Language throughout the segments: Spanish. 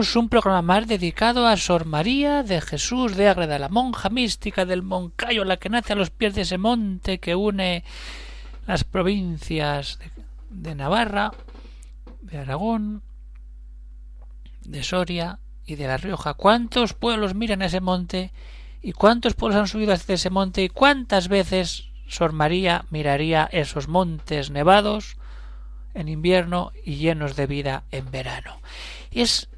Un programa más dedicado a Sor María de Jesús de Ágreda, la monja mística del Moncayo, la que nace a los pies de ese monte que une las provincias de, Navarra, de Aragón, de Soria y de La Rioja. ¿Cuántos pueblos miran a ese monte? ¿Y cuántos pueblos han subido hacia ese monte? ¿Y cuántas veces Sor María miraría esos montes nevados en invierno y llenos de vida en verano? es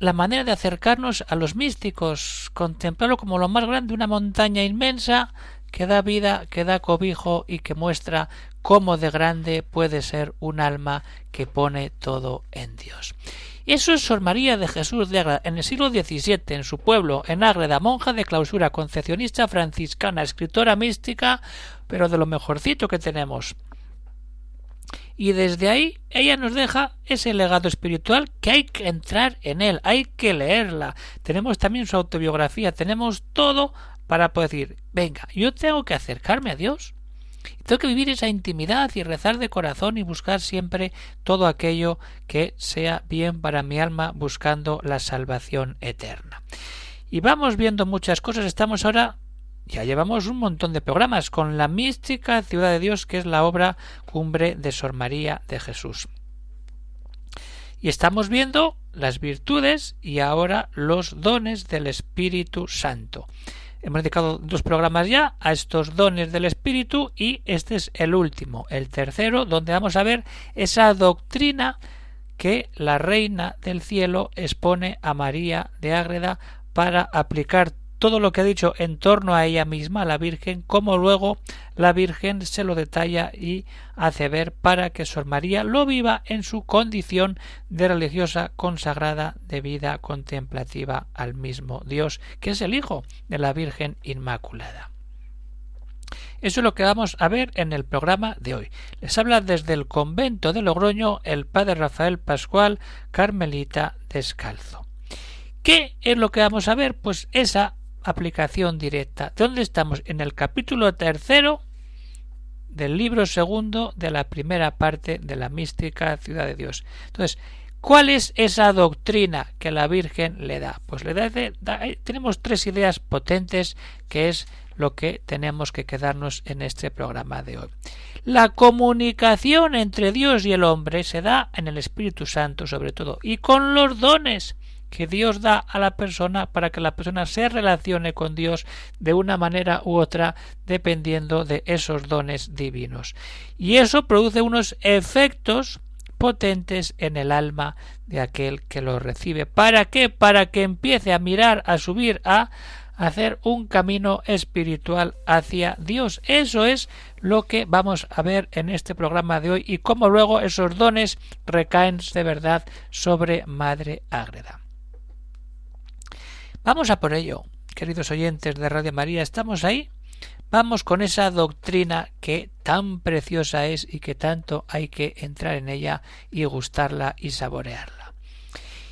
la manera de acercarnos a los místicos, contemplarlo como lo más grande, una montaña inmensa que da vida, que da cobijo y que muestra cómo de grande puede ser un alma que pone todo en Dios. Eso es Sor María de Jesús de Ágreda, en el siglo XVII, en su pueblo, en Ágreda, monja de clausura, concepcionista franciscana, escritora mística, pero de lo mejorcito que tenemos y desde ahí ella nos deja ese legado espiritual que hay que entrar en él, hay que leerla. Tenemos también su autobiografía, tenemos todo para poder decir, venga, yo tengo que acercarme a Dios. Tengo que vivir esa intimidad y rezar de corazón y buscar siempre todo aquello que sea bien para mi alma buscando la salvación eterna. Y vamos viendo muchas cosas. Estamos ahora ya llevamos un montón de programas con la mística Ciudad de Dios, que es la obra cumbre de Sor María de Jesús. Y estamos viendo las virtudes y ahora los dones del Espíritu Santo. Hemos dedicado dos programas ya a estos dones del Espíritu y este es el último, el tercero, donde vamos a ver esa doctrina que la Reina del Cielo expone a María de Ágreda para aplicar todo lo que ha dicho en torno a ella misma, la Virgen, como luego la Virgen se lo detalla y hace ver para que Sor María lo viva en su condición de religiosa consagrada de vida contemplativa al mismo Dios, que es el Hijo de la Virgen Inmaculada. Eso es lo que vamos a ver en el programa de hoy. Les habla desde el convento de Logroño el padre Rafael Pascual, Carmelita Descalzo. ¿Qué es lo que vamos a ver? Pues esa aplicación directa. ¿Dónde estamos? En el capítulo tercero del libro segundo de la primera parte de la mística ciudad de Dios. Entonces, ¿cuál es esa doctrina que la Virgen le da? Pues le da, tenemos tres ideas potentes que es lo que tenemos que quedarnos en este programa de hoy. La comunicación entre Dios y el hombre se da en el Espíritu Santo sobre todo y con los dones que Dios da a la persona para que la persona se relacione con Dios de una manera u otra dependiendo de esos dones divinos. Y eso produce unos efectos potentes en el alma de aquel que lo recibe. ¿Para qué? Para que empiece a mirar, a subir, a hacer un camino espiritual hacia Dios. Eso es lo que vamos a ver en este programa de hoy y cómo luego esos dones recaen de verdad sobre Madre Ágreda. Vamos a por ello, queridos oyentes de Radio María, ¿estamos ahí? Vamos con esa doctrina que tan preciosa es y que tanto hay que entrar en ella y gustarla y saborearla.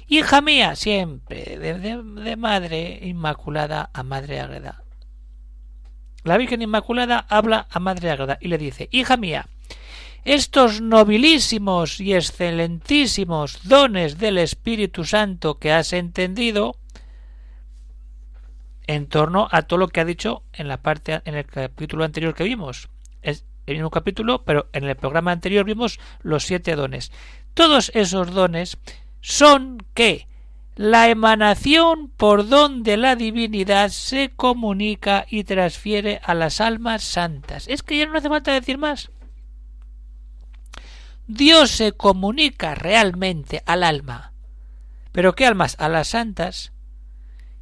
Hija mía, siempre, de, Madre Inmaculada a Madre Agreda. La Virgen Inmaculada habla a Madre Agreda y le dice, Hija mía, estos nobilísimos y excelentísimos dones del Espíritu Santo que has entendido, en torno a todo lo que ha dicho en la parte en el capítulo anterior que vimos. Es el mismo capítulo, pero en el programa anterior vimos los siete dones. Todos esos dones son que la emanación por donde la divinidad se comunica y transfiere a las almas santas. Es que ya no hace falta decir más. Dios se comunica realmente al alma. ¿Pero qué almas? A las santas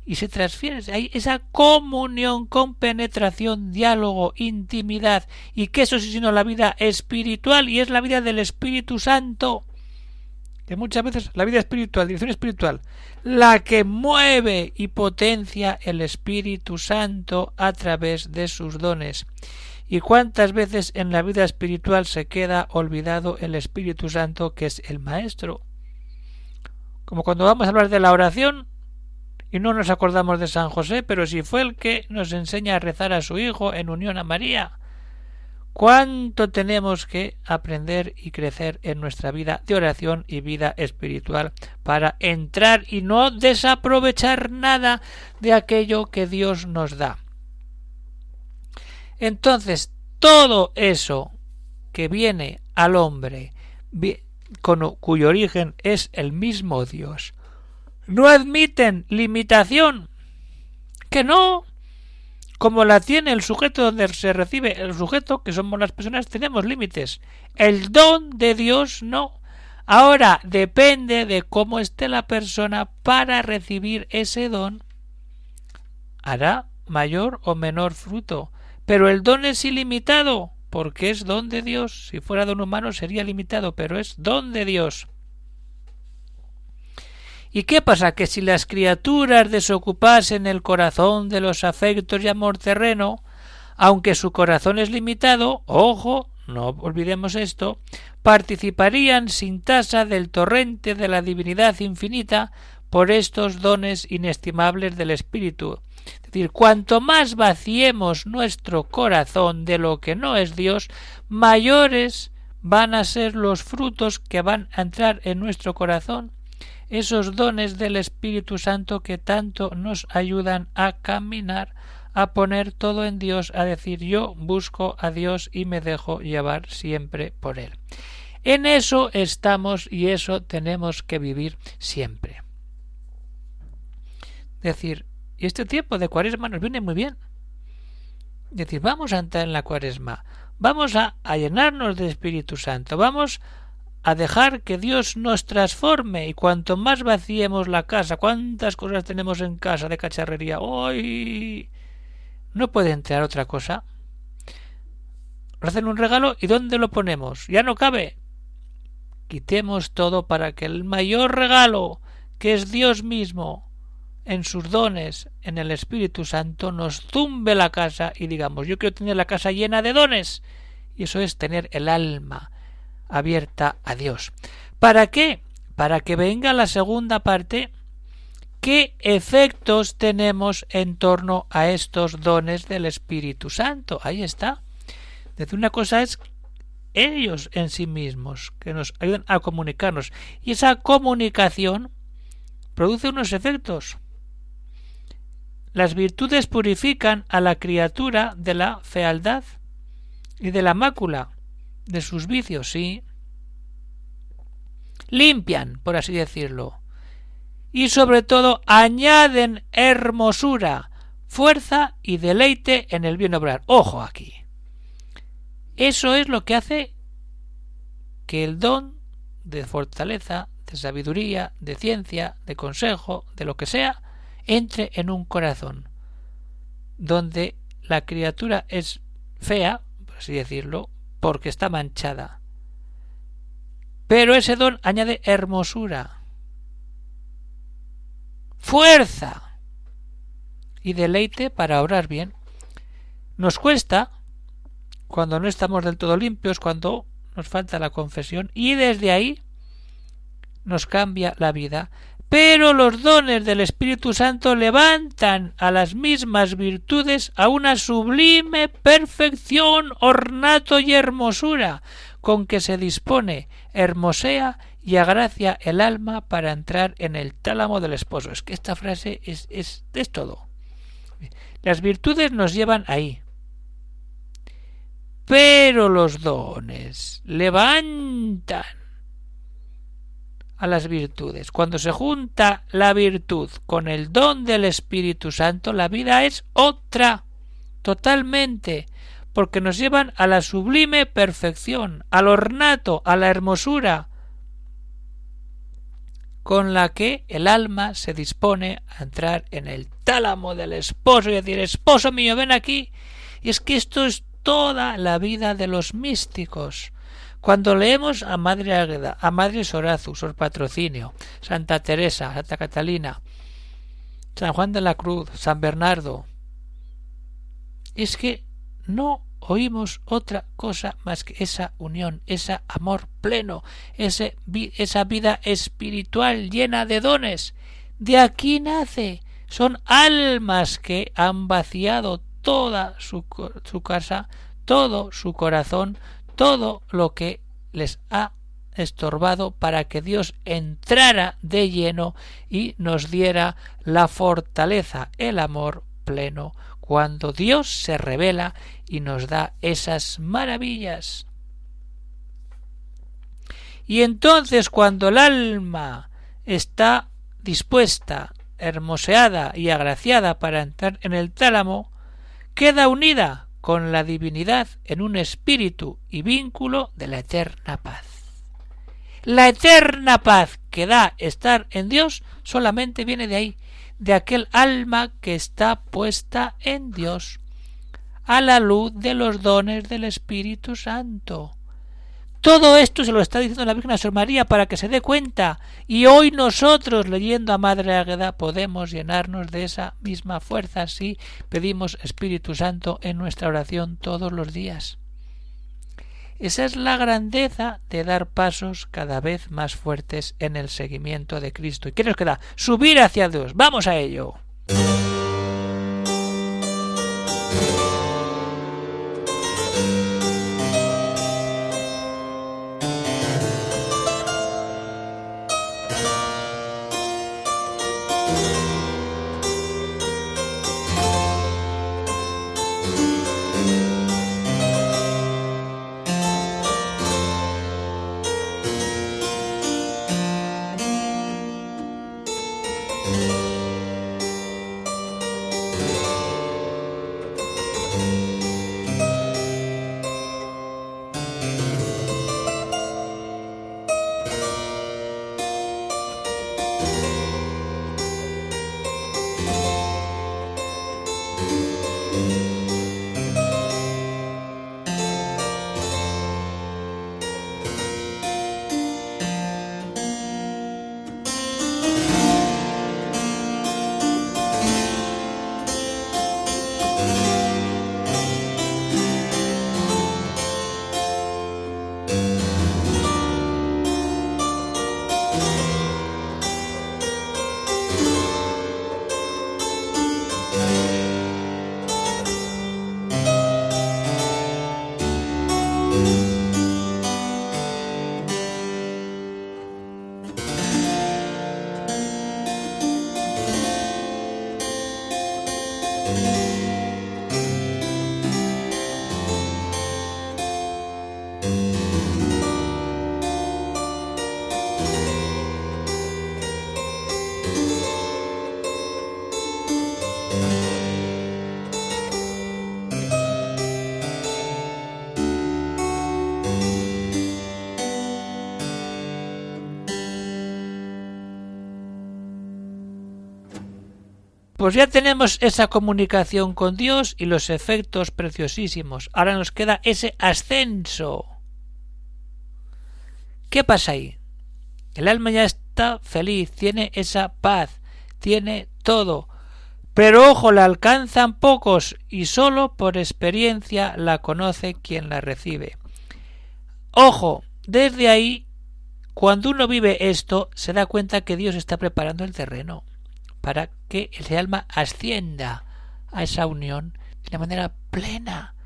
y se transfiere hay esa comunión, con penetración, diálogo, intimidad, y que eso es sino la vida espiritual y es la vida del Espíritu Santo que muchas veces la vida espiritual, dirección espiritual, la que mueve y potencia el Espíritu Santo a través de sus dones. ¿Y cuántas veces en la vida espiritual se queda olvidado el Espíritu Santo que es el Maestro? Como cuando vamos a hablar de la oración y no nos acordamos de San José, pero si fue el que nos enseña a rezar a su Hijo en unión a María cuánto tenemos que aprender y crecer en nuestra vida de oración y vida espiritual para entrar y no desaprovechar nada de aquello que Dios nos da. Entonces, todo eso que viene al hombre cuyo origen es el mismo Dios, no admiten limitación. Que no, como la tiene el sujeto donde se recibe el sujeto, que somos las personas, tenemos límites. El don de Dios no. Ahora depende de cómo esté la persona para recibir ese don. Hará mayor o menor fruto. Pero el don es ilimitado, porque es don de Dios. Si fuera don humano sería limitado, pero es don de Dios. ¿Y qué pasa? Que si las criaturas desocupasen el corazón de los afectos y amor terreno, aunque su corazón es limitado, ojo, no olvidemos esto, participarían sin tasa del torrente de la divinidad infinita por estos dones inestimables del Espíritu. Es decir, cuanto más vaciemos nuestro corazón de lo que no es Dios, mayores van a ser los frutos que van a entrar en nuestro corazón esos dones del Espíritu Santo que tanto nos ayudan a caminar, a poner todo en Dios, a decir yo busco a Dios y me dejo llevar siempre por Él. En eso estamos y eso tenemos que vivir siempre. Decir, y este tiempo de cuaresma nos viene muy bien. Decir, vamos a entrar en la cuaresma, vamos a, a llenarnos de Espíritu Santo, vamos a dejar que Dios nos transforme y cuanto más vaciemos la casa, cuántas cosas tenemos en casa de cacharrería, hoy no puede entrar otra cosa. Hacen un regalo y ¿dónde lo ponemos? Ya no cabe. Quitemos todo para que el mayor regalo, que es Dios mismo, en sus dones, en el Espíritu Santo, nos zumbe la casa y digamos, yo quiero tener la casa llena de dones. Y eso es tener el alma, abierta a Dios. ¿Para qué? Para que venga la segunda parte. ¿Qué efectos tenemos en torno a estos dones del Espíritu Santo? Ahí está. Desde una cosa es ellos en sí mismos, que nos ayudan a comunicarnos. Y esa comunicación produce unos efectos. Las virtudes purifican a la criatura de la fealdad y de la mácula de sus vicios, sí. Limpian, por así decirlo. Y sobre todo añaden hermosura, fuerza y deleite en el bien obrar. Ojo aquí. Eso es lo que hace que el don de fortaleza, de sabiduría, de ciencia, de consejo, de lo que sea, entre en un corazón, donde la criatura es fea, por así decirlo, porque está manchada. Pero ese don añade hermosura, fuerza y deleite para obrar bien. Nos cuesta cuando no estamos del todo limpios, cuando nos falta la confesión, y desde ahí nos cambia la vida. Pero los dones del Espíritu Santo levantan a las mismas virtudes a una sublime perfección, ornato y hermosura, con que se dispone, hermosea y agracia el alma para entrar en el tálamo del esposo. Es que esta frase es, es, es todo. Las virtudes nos llevan ahí. Pero los dones levantan a las virtudes. Cuando se junta la virtud con el don del Espíritu Santo, la vida es otra, totalmente, porque nos llevan a la sublime perfección, al ornato, a la hermosura, con la que el alma se dispone a entrar en el tálamo del esposo y decir, esposo mío, ven aquí. Y es que esto es toda la vida de los místicos Cuando leemos a Madre Águeda, a Madre Sorazu, Sor Patrocinio, Santa Teresa, Santa Catalina, San Juan de la Cruz, San Bernardo, es que no oímos otra cosa más que esa unión, ese amor pleno, esa vida espiritual llena de dones. De aquí nace. Son almas que han vaciado toda su, su casa, todo su corazón, todo lo que les ha estorbado para que Dios entrara de lleno y nos diera la fortaleza, el amor pleno, cuando Dios se revela y nos da esas maravillas. Y entonces cuando el alma está dispuesta, hermoseada y agraciada para entrar en el tálamo, queda unida con la divinidad en un espíritu y vínculo de la eterna paz. La eterna paz que da estar en Dios solamente viene de ahí, de aquel alma que está puesta en Dios, a la luz de los dones del Espíritu Santo. Todo esto se lo está diciendo la Virgen a Sor María para que se dé cuenta, y hoy nosotros, leyendo a Madre Águeda, podemos llenarnos de esa misma fuerza si pedimos Espíritu Santo en nuestra oración todos los días. Esa es la grandeza de dar pasos cada vez más fuertes en el seguimiento de Cristo. ¿Y qué nos queda? Subir hacia Dios. Vamos a ello. Pues ya tenemos esa comunicación con Dios y los efectos preciosísimos. Ahora nos queda ese ascenso. ¿Qué pasa ahí? El alma ya está feliz, tiene esa paz, tiene todo. Pero ojo, la alcanzan pocos y sólo por experiencia la conoce quien la recibe. Ojo, desde ahí, cuando uno vive esto, se da cuenta que Dios está preparando el terreno para que el alma ascienda a esa unión de manera plena,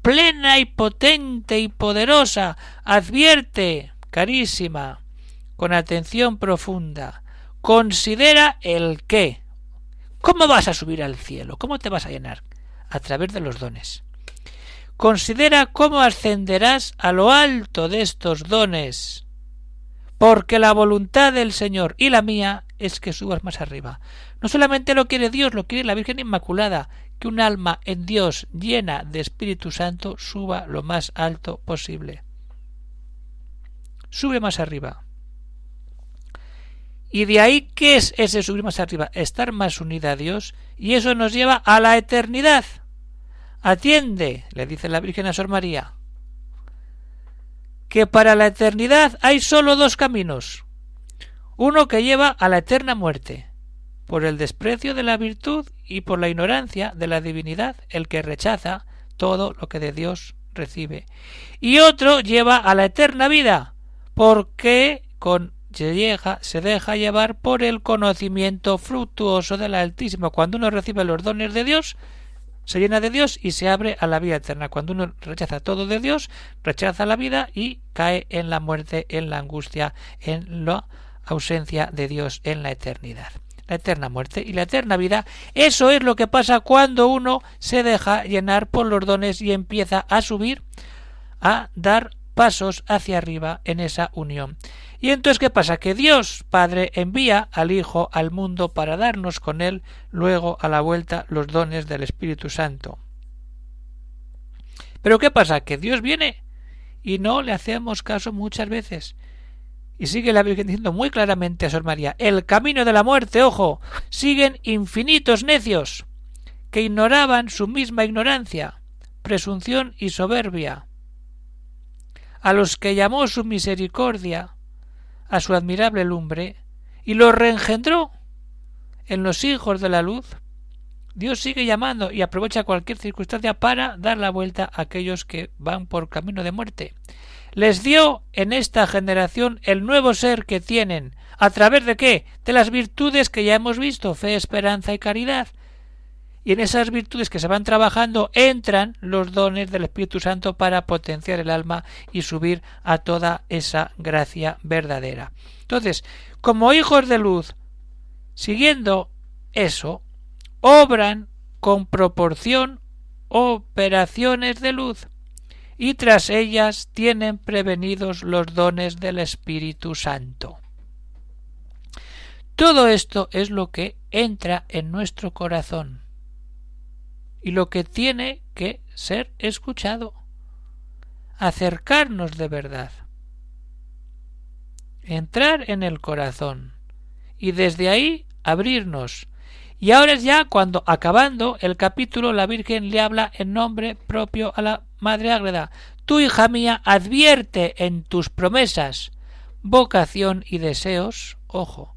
plena y potente y poderosa. Advierte, carísima, con atención profunda, considera el qué. ¿Cómo vas a subir al cielo? ¿Cómo te vas a llenar? A través de los dones. Considera cómo ascenderás a lo alto de estos dones, porque la voluntad del Señor y la mía es que subas más arriba. No solamente lo quiere Dios, lo quiere la Virgen Inmaculada, que un alma en Dios llena de Espíritu Santo suba lo más alto posible. Sube más arriba. Y de ahí, ¿qué es ese subir más arriba? Estar más unida a Dios, y eso nos lleva a la eternidad. Atiende, le dice la Virgen a Sor María. que para la eternidad hay sólo dos caminos. Uno que lleva a la eterna muerte, por el desprecio de la virtud y por la ignorancia de la divinidad, el que rechaza todo lo que de Dios recibe. Y otro lleva a la eterna vida, porque con se, deja llevar por el conocimiento fructuoso del Altísimo. Cuando uno recibe los dones de Dios, se llena de Dios y se abre a la vida eterna. Cuando uno rechaza todo de Dios, rechaza la vida y cae en la muerte, en la angustia, en la ausencia de Dios en la eternidad. La eterna muerte y la eterna vida, eso es lo que pasa cuando uno se deja llenar por los dones y empieza a subir, a dar pasos hacia arriba en esa unión. Y entonces, ¿qué pasa? Que Dios Padre envía al Hijo al mundo para darnos con él luego a la vuelta los dones del Espíritu Santo. Pero ¿qué pasa? Que Dios viene y no le hacemos caso muchas veces. Y sigue la Virgen diciendo muy claramente a Sor María, el camino de la muerte, ojo, siguen infinitos necios, que ignoraban su misma ignorancia, presunción y soberbia, a los que llamó su misericordia, a su admirable lumbre, y los reengendró en los hijos de la luz, Dios sigue llamando y aprovecha cualquier circunstancia para dar la vuelta a aquellos que van por camino de muerte. Les dio en esta generación el nuevo ser que tienen, a través de qué? De las virtudes que ya hemos visto, fe, esperanza y caridad, y en esas virtudes que se van trabajando entran los dones del Espíritu Santo para potenciar el alma y subir a toda esa gracia verdadera. Entonces, como hijos de luz, siguiendo eso, obran con proporción operaciones de luz y tras ellas tienen prevenidos los dones del Espíritu Santo. Todo esto es lo que entra en nuestro corazón y lo que tiene que ser escuchado, acercarnos de verdad, entrar en el corazón y desde ahí abrirnos. Y ahora es ya cuando, acabando el capítulo, la Virgen le habla en nombre propio a la Madre Ágreda. Tú, hija mía, advierte en tus promesas, vocación y deseos, ojo,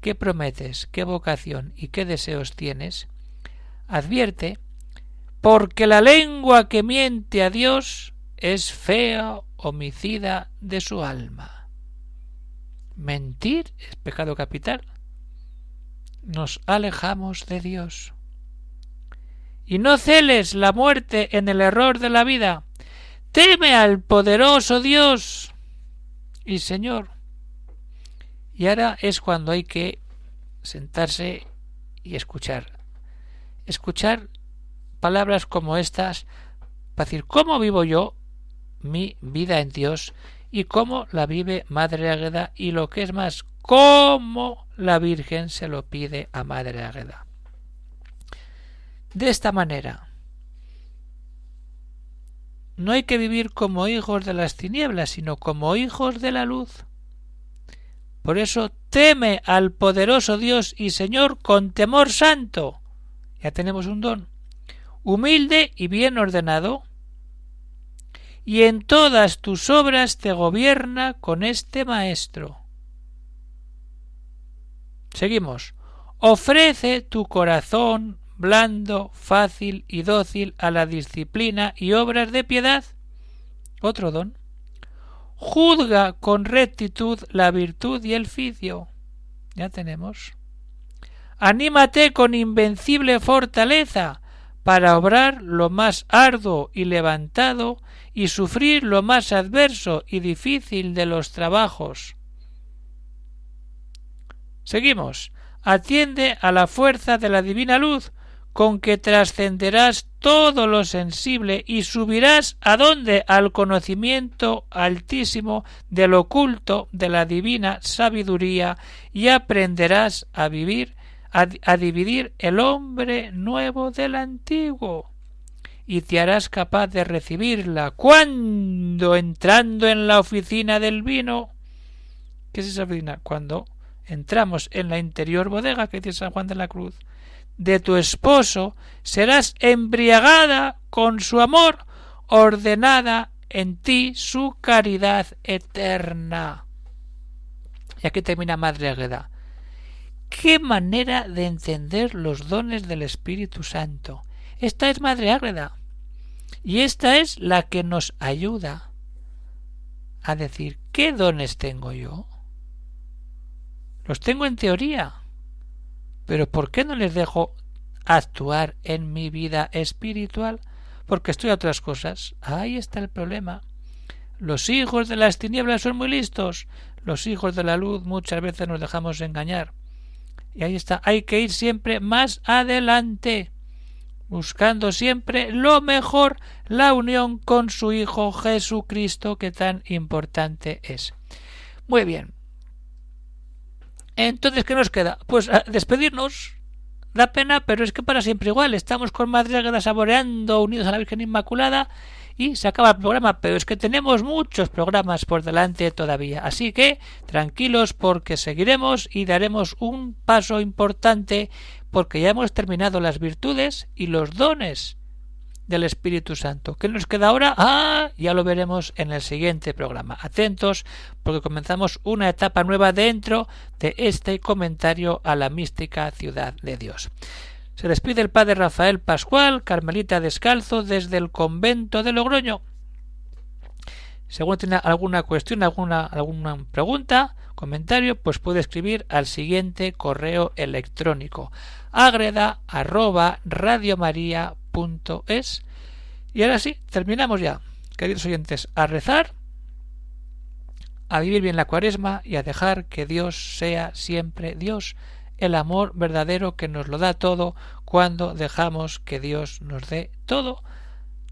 ¿qué prometes, qué vocación y qué deseos tienes? advierte, porque la lengua que miente a Dios es fea homicida de su alma. Mentir es pecado capital. Nos alejamos de Dios. Y no celes la muerte en el error de la vida. Teme al poderoso Dios y Señor. Y ahora es cuando hay que sentarse y escuchar escuchar palabras como estas para decir cómo vivo yo mi vida en Dios y cómo la vive Madre Águeda y lo que es más, cómo la Virgen se lo pide a Madre Águeda. De esta manera, no hay que vivir como hijos de las tinieblas, sino como hijos de la luz. Por eso teme al poderoso Dios y Señor con temor santo, ya tenemos un don. Humilde y bien ordenado. Y en todas tus obras te gobierna con este Maestro. Seguimos. Ofrece tu corazón blando, fácil y dócil a la disciplina y obras de piedad. Otro don. Juzga con rectitud la virtud y el vicio. Ya tenemos. Anímate con invencible fortaleza para obrar lo más arduo y levantado y sufrir lo más adverso y difícil de los trabajos. Seguimos. Atiende a la fuerza de la divina luz, con que trascenderás todo lo sensible y subirás a donde al conocimiento altísimo del oculto de la divina sabiduría y aprenderás a vivir a, dividir el hombre nuevo del antiguo. Y te harás capaz de recibirla. Cuando entrando en la oficina del vino. ¿qué es esa oficina? cuando entramos en la interior bodega que dice San Juan de la Cruz de tu esposo serás embriagada con su amor ordenada en ti su caridad eterna. Y aquí termina Madre Agueda. ¡Qué manera de entender los dones del Espíritu Santo! Esta es Madre Ágreda. Y esta es la que nos ayuda a decir ¿qué dones tengo yo? Los tengo en teoría, pero ¿por qué no les dejo actuar en mi vida espiritual? Porque estoy a otras cosas. Ahí está el problema. Los hijos de las tinieblas son muy listos. Los hijos de la luz muchas veces nos dejamos engañar. Y ahí está, hay que ir siempre más adelante buscando siempre lo mejor, la unión con su Hijo Jesucristo, que tan importante es. Muy bien. Entonces, ¿qué nos queda? Pues despedirnos. Da pena, pero es que para siempre igual. Estamos con Águeda saboreando, unidos a la Virgen Inmaculada, y se acaba el programa, pero es que tenemos muchos programas por delante todavía. Así que tranquilos porque seguiremos y daremos un paso importante porque ya hemos terminado las virtudes y los dones del Espíritu Santo. ¿Qué nos queda ahora? Ah, ya lo veremos en el siguiente programa. Atentos, porque comenzamos una etapa nueva dentro de este comentario a la mística ciudad de Dios. Se despide el padre Rafael Pascual, Carmelita Descalzo, desde el convento de Logroño. Según tiene alguna cuestión, alguna, alguna pregunta, comentario, pues puede escribir al siguiente correo electrónico agreda arroba radiomaria.es y ahora sí, terminamos ya, queridos oyentes, a rezar, a vivir bien la cuaresma y a dejar que Dios sea siempre Dios, el amor verdadero que nos lo da todo cuando dejamos que Dios nos dé todo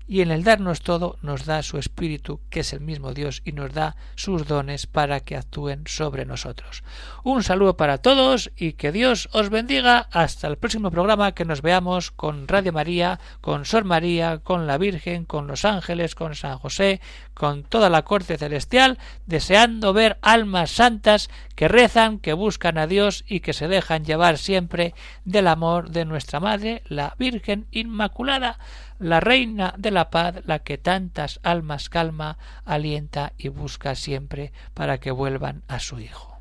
y en el darnos todo nos da su Espíritu, que es el mismo Dios, y nos da sus dones para que actúen sobre nosotros. Un saludo para todos y que Dios os bendiga hasta el próximo programa que nos veamos con Radio María, con Sor María, con la Virgen, con los ángeles, con San José, con toda la corte celestial, deseando ver almas santas que rezan, que buscan a Dios y que se dejan llevar siempre del amor de nuestra Madre, la Virgen Inmaculada la reina de la paz, la que tantas almas calma, alienta y busca siempre para que vuelvan a su Hijo.